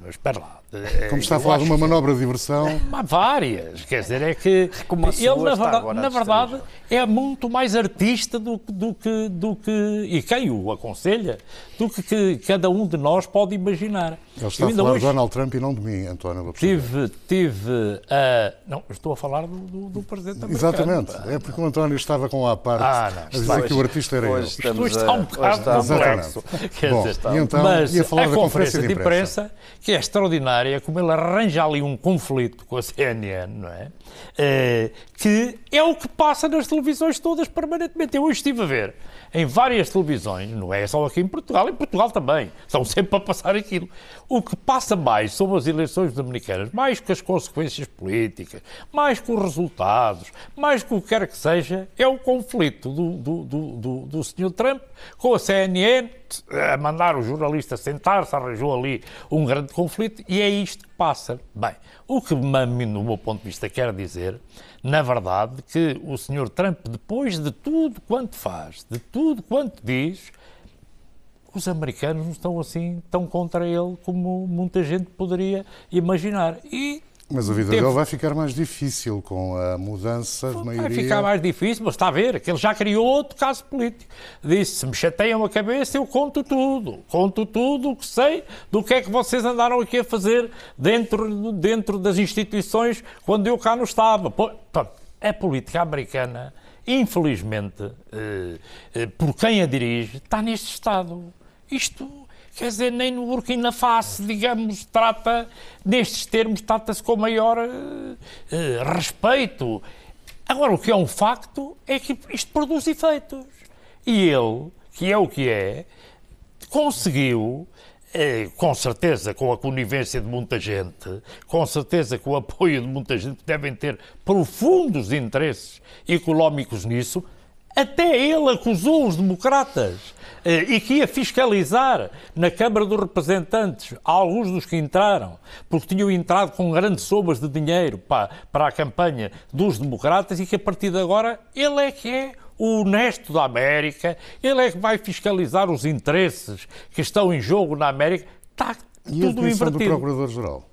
mas espera lá. É, Como está a falar de uma manobra de diversão. <laughs> Há várias. Quer dizer, é que Como ele, na verdade, na verdade é muito mais artista do, do, que, do que. E quem o aconselha, do que, que cada um de nós pode imaginar. Ele está a falar hoje, de Donald Trump e não de mim, António Tive, tive a. Não, estou a falar do, do, do Presidente americano. Exatamente. É porque o António estava com a parte ah, não, a dizer hoje, que o artista era ele. Isto está um bocado complexo. Quer Bom, dizer, e então, mas ia falar a da conferência, conferência de imprensa, que é extraordinária, como ele arranja ali um conflito com a CNN, não é? é que é o que passa nas televisões todas permanentemente. Eu hoje estive a ver em várias televisões, não é só aqui em Portugal, em Portugal também, estão sempre a passar aquilo. O que passa mais sobre as eleições dominicanas, mais que as consequências políticas, mais que os resultados, mais que o que quer que seja, é o conflito do, do, do, do, do Sr. Trump com a CNN, a mandar o jornalista sentar-se, arranjou ali um grande conflito e é isto que passa. Bem, o que, no meu ponto de vista, quer dizer na verdade, que o Sr. Trump, depois de tudo quanto faz, de tudo quanto diz, os americanos não estão assim tão contra ele como muita gente poderia imaginar. E Mas a vida teve... dele vai ficar mais difícil com a mudança de maioria. Vai ficar mais difícil, mas está a ver, que ele já criou outro caso político. Disse: se me chateiam a cabeça, eu conto tudo. Conto tudo o que sei do que é que vocês andaram aqui a fazer dentro, dentro das instituições quando eu cá não estava. Pronto, a política americana, infelizmente, eh, eh, por quem a dirige, está neste estado. Isto Quer dizer, nem no Burkina Faso, digamos, trata, nestes termos, trata-se com maior uh, respeito. Agora, o que é um facto é que isto produz efeitos. E ele, que é o que é, conseguiu, eh, com certeza com a conivência de muita gente, com certeza com o apoio de muita gente que devem ter profundos interesses económicos nisso, até ele acusou os democratas eh, e que ia fiscalizar na Câmara dos Representantes alguns dos que entraram, porque tinham entrado com grandes somas de dinheiro para, para a campanha dos democratas e que a partir de agora ele é que é o honesto da América, ele é que vai fiscalizar os interesses que estão em jogo na América. Está e tudo invertido. do Procurador-Geral?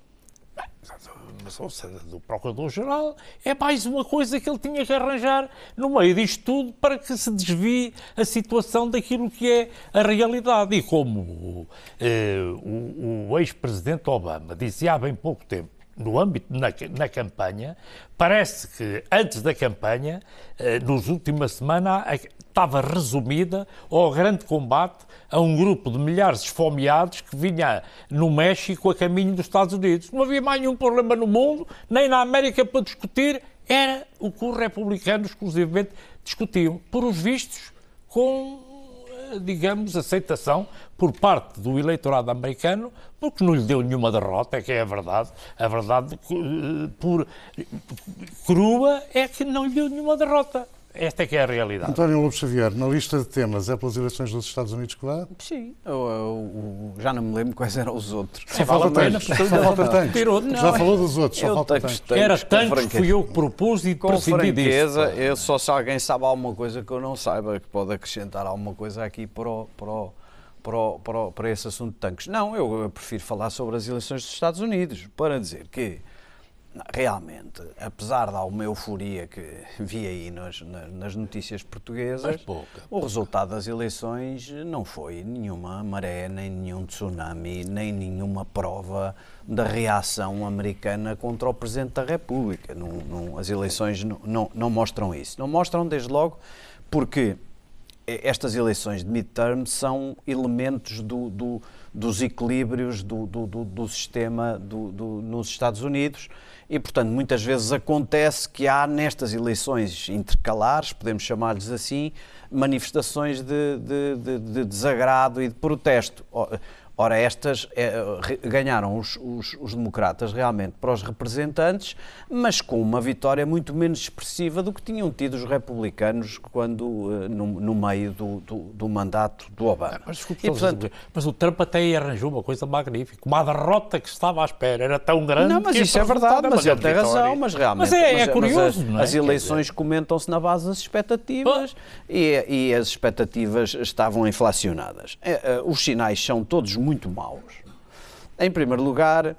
Do Procurador-Geral, é mais uma coisa que ele tinha que arranjar no meio disto tudo para que se desvie a situação daquilo que é a realidade. E como eh, o, o ex-presidente Obama dizia há bem pouco tempo, no âmbito, na, na campanha, parece que antes da campanha, eh, nos últimas semanas, estava resumida ao grande combate a um grupo de milhares de esfomeados que vinha no México a caminho dos Estados Unidos. Não havia mais nenhum problema no mundo, nem na América para discutir, era o que os republicanos exclusivamente discutiam. Por os vistos, com digamos, aceitação por parte do eleitorado americano, porque não lhe deu nenhuma derrota, é que é a verdade. A verdade eh, por crua é que não lhe deu nenhuma derrota. Esta é que é a realidade. António Lobo Xavier, na lista de temas, é pelas eleições dos Estados Unidos que vai? Sim, eu, eu, já não me lembro quais eram os outros. Só falta tanques. Só falta tanques. Já falou dos outros, só falta tanques. Era tanques que fui eu que propus e Com franqueza, eu só se alguém sabe alguma coisa que eu não saiba, que pode acrescentar alguma coisa aqui para o, para o, para, o, para, o, para esse assunto de tanques. Não, eu, eu prefiro falar sobre as eleições dos Estados Unidos, para dizer que realmente, apesar da uma euforia que <laughs> vi aí nas, nas notícias portuguesas, o resultado das eleições não foi nenhuma maré, nem nenhum tsunami, nem nenhuma prova da reação americana contra o Presidente da República. Não, não, as eleições não, não, não mostram isso. Não mostram, desde logo, porque estas eleições de midterm são elementos do, do, dos equilíbrios do, do, do sistema nos Estados Unidos e, portanto, muitas vezes acontece que há nestas eleições intercalares, podemos chamar-lhes assim, manifestações de, de, de, de desagrado e de protesto. Ora, estas é, ganharam os, os, os, democratas realmente para os representantes, mas com uma vitória muito menos expressiva do que tinham tido os republicanos quando eh, no, no meio do, do, do, mandato do Obama. Mas, desculpe, e, portanto, mas o Trump até arranjou uma coisa magnífica, uma derrota que estava à espera, era tão grande. Não, mas isso é verdade, mas ele tem razão, mas realmente. Mas é, é curioso, mas, é? As eleições comentam-se na base das expectativas e, e, as expectativas estavam inflacionadas. É, eh, os sinais são todos muito muito maus. Em primeiro lugar,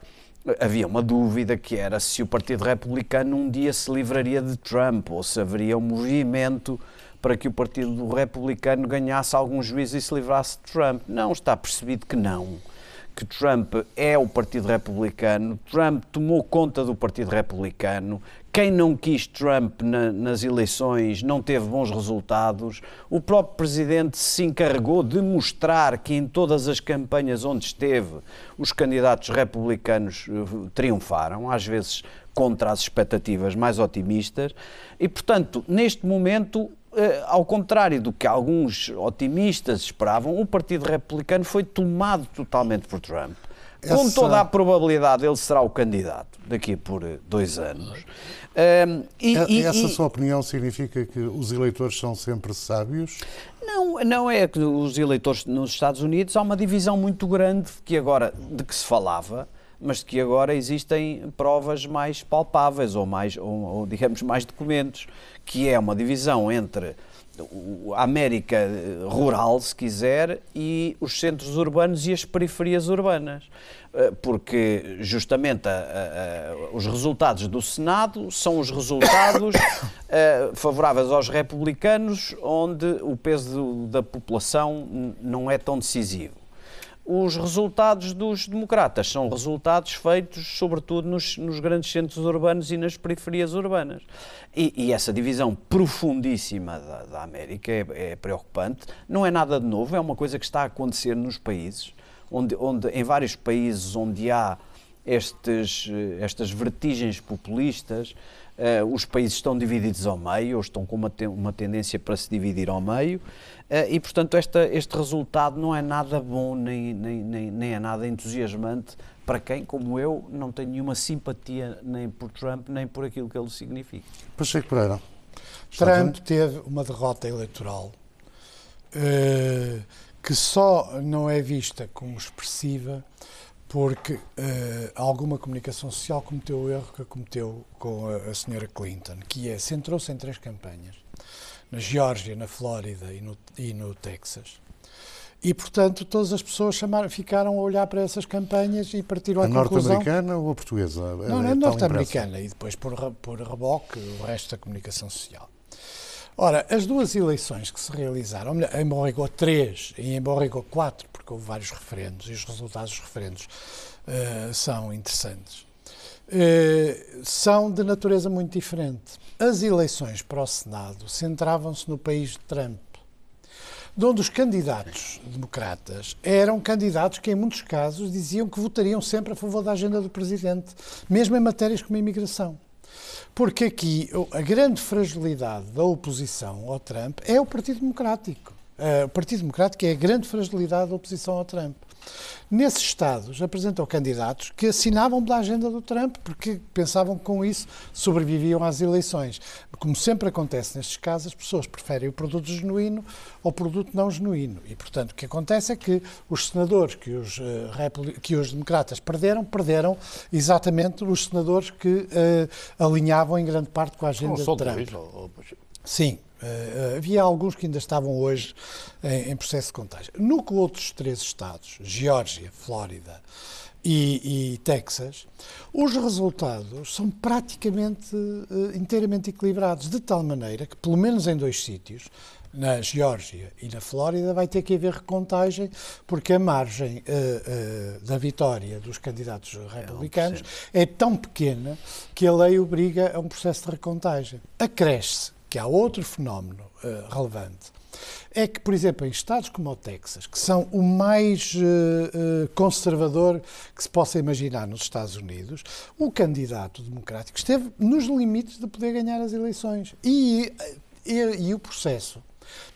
havia uma dúvida que era se o Partido Republicano um dia se livraria de Trump ou se haveria um movimento para que o Partido Republicano ganhasse algum juízo e se livrasse de Trump. Não, está percebido que não. Que Trump é o Partido Republicano, Trump tomou conta do Partido Republicano, quem não quis Trump na, nas eleições não teve bons resultados. O próprio presidente se encarregou de mostrar que em todas as campanhas onde esteve, os candidatos republicanos eh, triunfaram, às vezes contra as expectativas mais otimistas. E, portanto, neste momento, eh, ao contrário do que alguns otimistas esperavam, o Partido Republicano foi tomado totalmente por Trump. Essa... Com toda a probabilidade, ele será o candidato daqui por eh, dois anos. Um, e, e, essa e, sua opinião significa que os eleitores são sempre sábios? Não, não é que os eleitores nos Estados Unidos há uma divisão muito grande que agora de que se falava mas de que agora existem provas mais palpáveis ou mais, ou, ou digamos, mais documentos, que é uma divisão entre a América rural, se quiser, e os centros urbanos e as periferias urbanas. Eh, porque, justamente, a, a, a, os resultados do Senado são os resultados <coughs> eh, favoráveis aos republicanos, onde o peso da população não é tão decisivo os resultados dos democratas são resultados feitos, sobretudo, nos, nos grandes centros urbanos e nas periferias urbanas. E, e essa divisão profundíssima da, da América é, é, preocupante. Não é nada de novo, é uma coisa que está a acontecer nos países, onde, onde em vários países onde há estes, estas vertigens populistas, uh, os países estão divididos ao meio, ou estão com uma, te uma tendência para se dividir ao meio, uh, e portanto esta, este resultado não é nada bom, nem, nem, nem, nem é nada entusiasmante para quem, como eu, não tem nenhuma simpatia nem por Trump, nem por aquilo que ele significa. Pacheco Pereira. Trump teve uma derrota eleitoral uh, que só não é vista como expressiva porque uh, alguma comunicação social cometeu o erro que cometeu com a, a senhora Clinton, que é, centrou-se em três campanhas, na Geórgia, na Flórida e no, e no Texas. E, portanto, todas as pessoas chamaram, ficaram a olhar para essas campanhas e partiram a à conclusão... A norte-americana ou a portuguesa? Não, é, é norte-americana e depois, por, por reboque, o resto da comunicação social. Ora, as duas eleições que se realizaram, em rigor três e em rigor quatro, porque houve vários referendos e os resultados dos referendos uh, são interessantes, uh, são de natureza muito diferente. As eleições para o Senado centravam-se no país de Trump, de onde os candidatos democratas eram candidatos que, em muitos casos, diziam que votariam sempre a favor da agenda do presidente, mesmo em matérias como a imigração. Porque aqui a grande fragilidade da oposição ao Trump é o Partido Democrático. Uh, o Partido Democrático é a grande fragilidade da oposição ao Trump. Nesses estados apresentou candidatos que assinavam pela agenda do Trump porque pensavam que com isso sobreviviam às eleições. Como sempre acontece nestes casos, as pessoas preferem o produto genuíno ao produto não genuíno. E, portanto, o que acontece é que os senadores que os, uh, que os democratas perderam, perderam exatamente os senadores que uh, alinhavam em grande parte com a agenda de Trump. Sim, Uh, havia alguns que ainda estavam hoje em, em, processo de contágio. No que outros três estados, Geórgia, Flórida e, e, Texas, os resultados são praticamente uh, inteiramente equilibrados, de tal maneira que, pelo menos em dois sítios, na Geórgia e na Flórida, vai ter que haver recontagem, porque a margem uh, uh, da vitória dos candidatos republicanos é, é tão pequena que a lei obriga a um processo de recontagem. Acresce que há outro fenómeno uh, relevante, é que, por exemplo, em estados como o Texas, que são o mais uh, conservador que se possa imaginar nos Estados Unidos, o candidato democrático esteve nos limites de poder ganhar as eleições. E, e, e o processo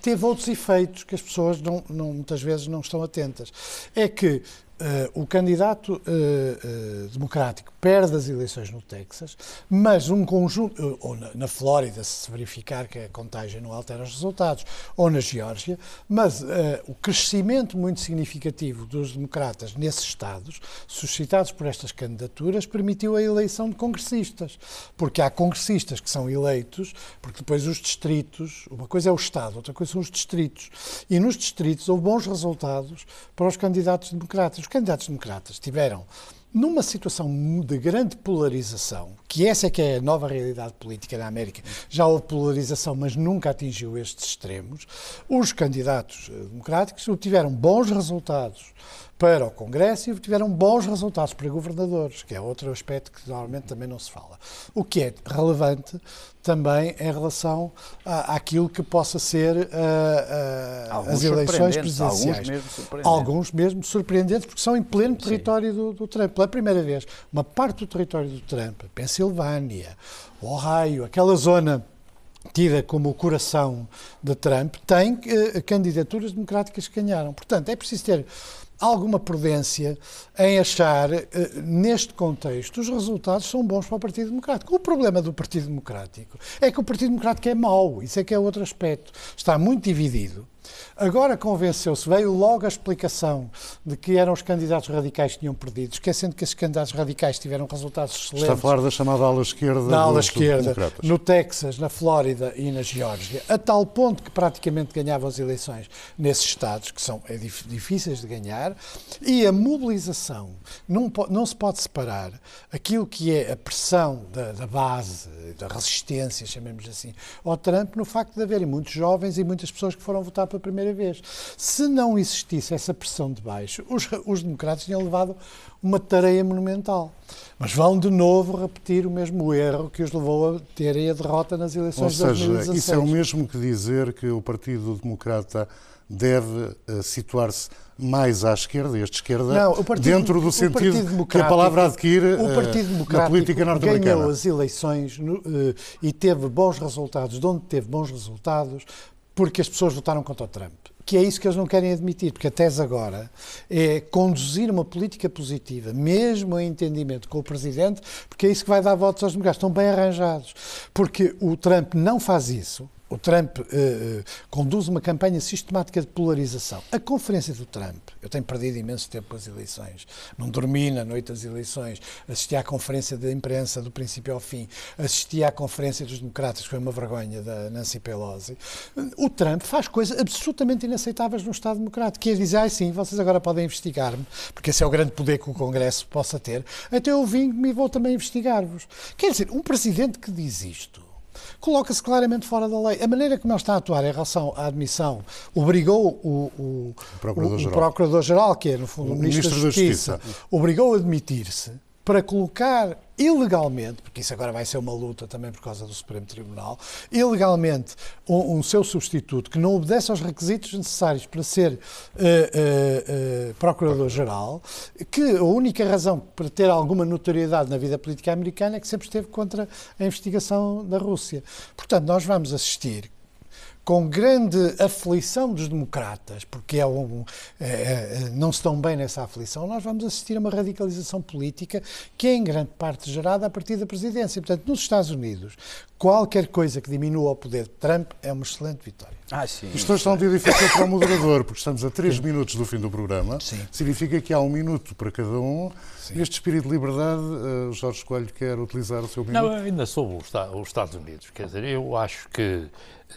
teve outros efeitos que as pessoas não, não, muitas vezes não estão atentas. É que Uh, o candidato uh, democrático perde as eleições no Texas, mas um conjunto, ou na, na, Flórida, se verificar que a contagem não altera os resultados, ou na Geórgia, mas o crescimento muito significativo dos democratas nesses estados, suscitados por estas candidaturas, permitiu a eleição de congressistas. Porque há congressistas que são eleitos, porque depois os distritos, uma coisa é o Estado, outra coisa são os distritos. E nos distritos houve bons resultados para os candidatos democratas os candidatos democratas tiveram numa situação de grande polarização, que essa é que é a nova realidade política na América, já houve polarização, mas nunca atingiu estes extremos, os candidatos eh, democráticos obtiveram bons resultados para o Congresso e tiveram bons resultados para governadores, que é outro aspecto que normalmente também não se fala. O que é relevante também em relação à, àquilo que possa ser uh, uh, as eleições presidenciais. Alguns mesmo surpreendentes. Alguns mesmo surpreendentes, porque são em pleno território do, do, Trump. Pela primeira vez, uma parte do território do Trump, Pensilvânia, Ohio, aquela zona tida como o coração de Trump, tem uh, candidaturas democráticas que ganharam. Portanto, é preciso ter alguma prudência em achar, eh, neste contexto, os resultados são bons para o Partido Democrático. O problema do Partido Democrático é que o Partido Democrático é mau, isso é que é outro aspecto. Está muito dividido Agora convenceu-se, veio logo a explicação de que eram os candidatos radicais que tinham perdido, esquecendo que esses candidatos radicais tiveram resultados excelentes. Está a falar da chamada ala esquerda. Na ala esquerda, no Texas, na Flórida e na Geórgia, a tal ponto que praticamente ganhavam as eleições nesses estados, que são é difíceis de ganhar, e a mobilização. Não, não se pode separar aquilo que é a pressão da, da base, da resistência, chamemos assim, ao Trump, no facto de haverem muitos jovens e muitas pessoas que foram votar pela primeira vez. Se não existisse essa pressão de baixo, os, os democratas tinham levado uma tarefa monumental. Mas vão de novo repetir o mesmo erro que os levou a terem a derrota nas eleições Ou seja, de 2016. Isso é o mesmo que dizer que o Partido Democrata deve uh, situar-se mais à esquerda, este esquerda, não, partido, dentro do sentido que a palavra adquire o Partido uh, na política norte-americana. ganhou as eleições no, uh, e teve bons resultados, de onde teve bons resultados, porque as pessoas votaram contra o Trump que é isso que eles não querem admitir, porque a tese agora é conduzir uma política positiva, mesmo em entendimento com o Presidente, porque é isso que vai dar votos aos democratas. Estão bem arranjados. Porque o Trump não faz isso, o Trump uh, uh, conduz uma campanha sistemática de polarização. A conferência do Trump, eu tenho perdido imenso tempo com as eleições, não dormi na noite das eleições, assisti à conferência da imprensa do princípio ao fim, assisti à conferência dos democratas, que foi uma vergonha, da Nancy Pelosi. O Trump faz coisas absolutamente inaceitáveis no Estado Democrático, que é dizer, ah, sim, vocês agora podem investigar-me, porque esse é o grande poder que o Congresso possa ter, até eu vim e vou também investigar-vos. Quer dizer, um presidente que diz isto, coloca-se claramente fora da lei. A maneira como ele está a atuar em relação à admissão obrigou o, o, Procurador-Geral, Procurador que é, no fundo, o, o Ministro, Ministro da Justiça, da Justiça. obrigou a admitir-se para colocar ilegalmente, porque isso agora vai ser uma luta também por causa do Supremo Tribunal, ilegalmente um, um seu substituto que não obedece aos requisitos necessários para ser uh, uh, uh, Procurador-Geral, que a única razão para ter alguma notoriedade na vida política americana é que sempre esteve contra a investigação da Rússia. Portanto, nós vamos assistir com grande aflição dos democratas, porque é um, é, é, não estão bem nessa aflição, nós vamos assistir a uma radicalização política que é em grande parte gerada a partir da presidência. Portanto, nos Estados Unidos, qualquer coisa que diminua o poder de Trump é uma excelente vitória. Ah, sim. Isto hoje está um dia difícil para o moderador, porque estamos a três minutos do fim do programa. Sim. Significa que há um minuto para cada um. Sim. Neste espírito de liberdade, uh, Jorge Coelho quer utilizar o seu minuto? Não, ainda sobre os Estados Unidos. Quer dizer, eu acho que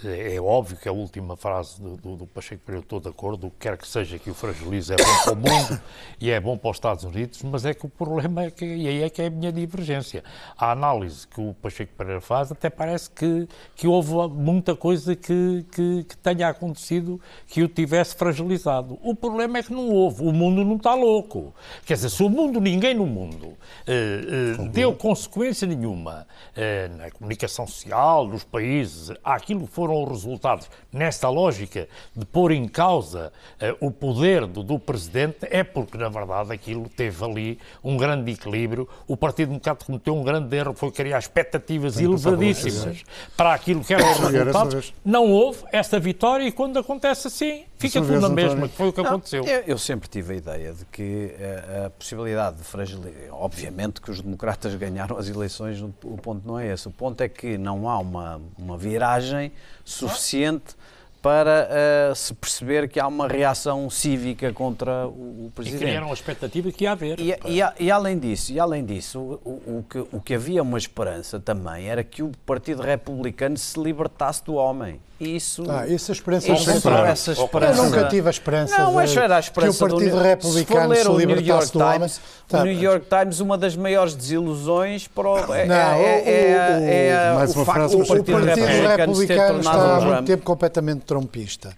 é óbvio que a última frase do, do, do Pacheco Pereira, estou de acordo, o que quer que seja que o fragilize é bom para o mundo e é bom para os Estados Unidos, mas é que o problema é que, e aí é que é a minha divergência. A análise que o Pacheco Pereira faz até parece que, que houve muita coisa que, que, que tenha acontecido que o tivesse fragilizado. O problema é que não houve, o mundo não está louco. Quer dizer, se o mundo, ninguém no mundo, eh, eh, deu consequência nenhuma eh, na comunicação social, nos países, àquilo que foram os resultados nesta lógica de pôr em causa uh, o poder do, do, Presidente, é porque, na verdade, aquilo teve ali um grande equilíbrio. O Partido Democrático cometeu um grande erro, foi criar expectativas elevadíssimas para aquilo que eram os resultados. Não houve esta vitória e quando acontece assim, fica tudo na mesma, que foi o que Não, aconteceu. Eu, eu, sempre tive a ideia de que a, eh, a possibilidade de fragilidade, obviamente que os democratas <laughs> ganharam as eleições, o ponto não é esse. O ponto é que não há uma, uma viragem suficiente para uh, se perceber que há uma reação cívica contra o, o Presidente. E criaram a expectativa que ia haver. E, e, e, além disso, e além disso o, o, que, o que havia uma esperança também era que o Partido Republicano se libertasse do homem. Isso, ah, essa esperança isso, essa esperança. Eu nunca tive a esperança não, mas era a esperança que o Partido do, Republicano se, se libertasse do homem. Tá. O New York Times, uma das maiores desilusões para o, é, não, é, é, é, é mais uma frase, o, Partido, o Partido Republicano, Republicano está há muito tempo completamente trompista.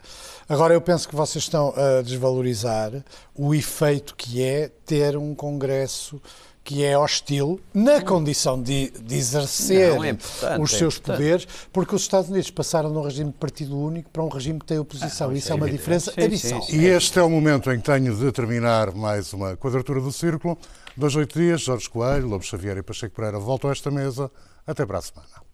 Agora, eu penso que vocês estão a desvalorizar o efeito que é ter um Congresso que é hostil na condição de, de exercer não, é os é seus é poderes, porque os Estados Unidos passaram de um regime de partido único para um regime que tem oposição. Ah, Isso é, uma diferença sim, abissal. Sim, sim. E este é o momento em que tenho de terminar mais uma quadratura do círculo. Dois, oito dias, Jorge Coelho, Lobo Xavier e Pacheco Pereira voltam a esta mesa. Até para a semana.